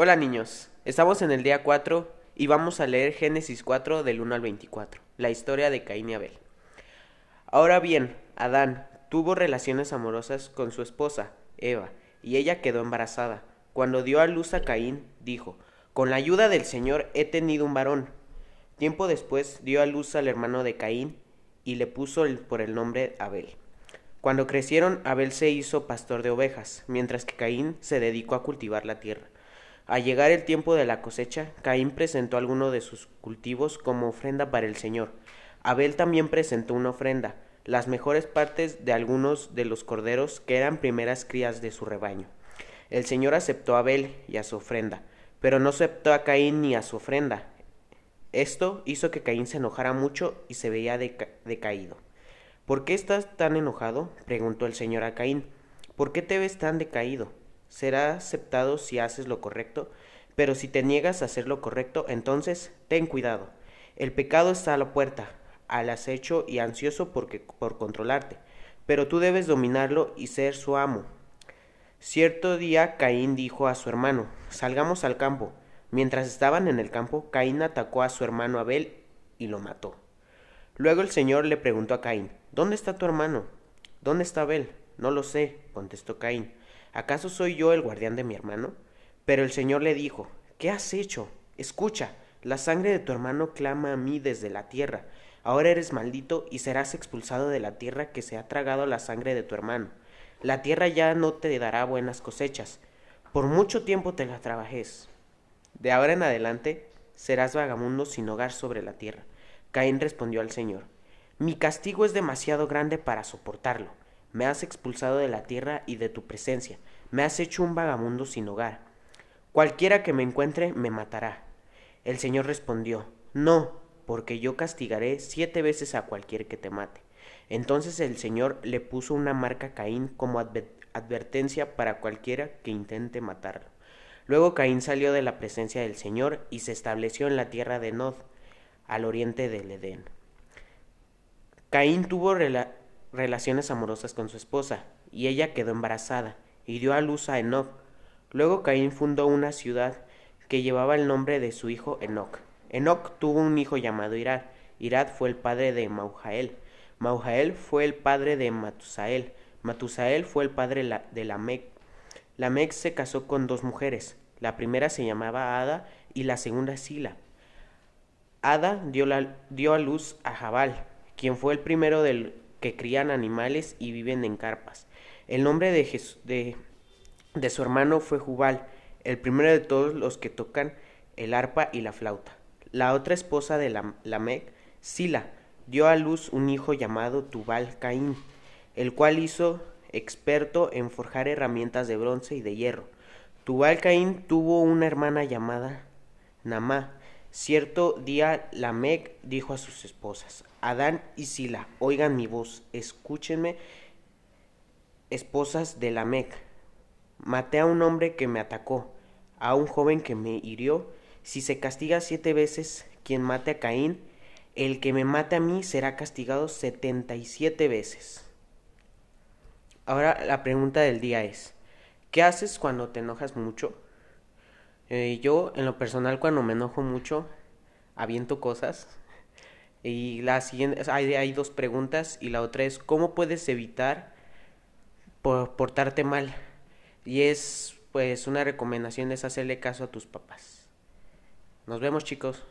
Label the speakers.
Speaker 1: Hola niños, estamos en el día 4 y vamos a leer Génesis 4 del 1 al 24, la historia de Caín y Abel. Ahora bien, Adán tuvo relaciones amorosas con su esposa, Eva, y ella quedó embarazada. Cuando dio a luz a Caín, dijo, Con la ayuda del Señor he tenido un varón. Tiempo después dio a luz al hermano de Caín y le puso por el nombre Abel. Cuando crecieron, Abel se hizo pastor de ovejas, mientras que Caín se dedicó a cultivar la tierra. Al llegar el tiempo de la cosecha, Caín presentó alguno de sus cultivos como ofrenda para el Señor. Abel también presentó una ofrenda, las mejores partes de algunos de los corderos que eran primeras crías de su rebaño. El Señor aceptó a Abel y a su ofrenda, pero no aceptó a Caín ni a su ofrenda. Esto hizo que Caín se enojara mucho y se veía decaído. ¿Por qué estás tan enojado? preguntó el Señor a Caín. ¿Por qué te ves tan decaído? Será aceptado si haces lo correcto, pero si te niegas a hacer lo correcto, entonces ten cuidado. El pecado está a la puerta, al acecho y ansioso porque, por controlarte, pero tú debes dominarlo y ser su amo. Cierto día Caín dijo a su hermano, salgamos al campo. Mientras estaban en el campo, Caín atacó a su hermano Abel y lo mató. Luego el Señor le preguntó a Caín, ¿Dónde está tu hermano? ¿Dónde está Abel? No lo sé, contestó Caín. ¿Acaso soy yo el guardián de mi hermano? Pero el Señor le dijo, ¿qué has hecho? Escucha, la sangre de tu hermano clama a mí desde la tierra. Ahora eres maldito y serás expulsado de la tierra que se ha tragado la sangre de tu hermano. La tierra ya no te dará buenas cosechas. Por mucho tiempo te la trabajes. De ahora en adelante serás vagamundo sin hogar sobre la tierra. Caín respondió al Señor, Mi castigo es demasiado grande para soportarlo me has expulsado de la tierra y de tu presencia, me has hecho un vagamundo sin hogar. Cualquiera que me encuentre me matará. El Señor respondió, No, porque yo castigaré siete veces a cualquier que te mate. Entonces el Señor le puso una marca a Caín como advertencia para cualquiera que intente matarlo. Luego Caín salió de la presencia del Señor y se estableció en la tierra de Nod, al oriente del Edén. Caín tuvo relaciones amorosas con su esposa, y ella quedó embarazada, y dio a luz a Enoch. Luego Caín fundó una ciudad que llevaba el nombre de su hijo Enoch. Enoch tuvo un hijo llamado Irad. Irad fue el padre de Maujael. Maujael fue el padre de Matusael. Matusael fue el padre de Lamec. Lamec se casó con dos mujeres. La primera se llamaba Ada y la segunda Sila. Ada dio, dio a luz a Jabal, quien fue el primero del que crían animales y viven en carpas. El nombre de, de, su hermano fue Jubal, el primero de todos los que tocan el arpa y la flauta. La otra esposa de Lamec, Sila, dio a luz un hijo llamado Tubal Caín, el cual hizo experto en forjar herramientas de bronce y de hierro. Tubal Caín tuvo una hermana llamada Namá, Cierto día Lamec dijo a sus esposas, Adán y Sila, oigan mi voz, escúchenme, esposas de Lamec. Maté a un hombre que me atacó, a un joven que me hirió. Si se castiga siete veces quien mate a Caín, el que me mate a mí será castigado setenta y siete veces. Ahora la pregunta del día es, ¿qué haces cuando te enojas mucho? Eh, yo, en lo personal, cuando me enojo mucho, aviento cosas. Y la siguiente, hay, hay dos preguntas y la otra es, ¿cómo puedes evitar portarte mal? Y es, pues, una recomendación es hacerle caso a tus papás. Nos vemos, chicos.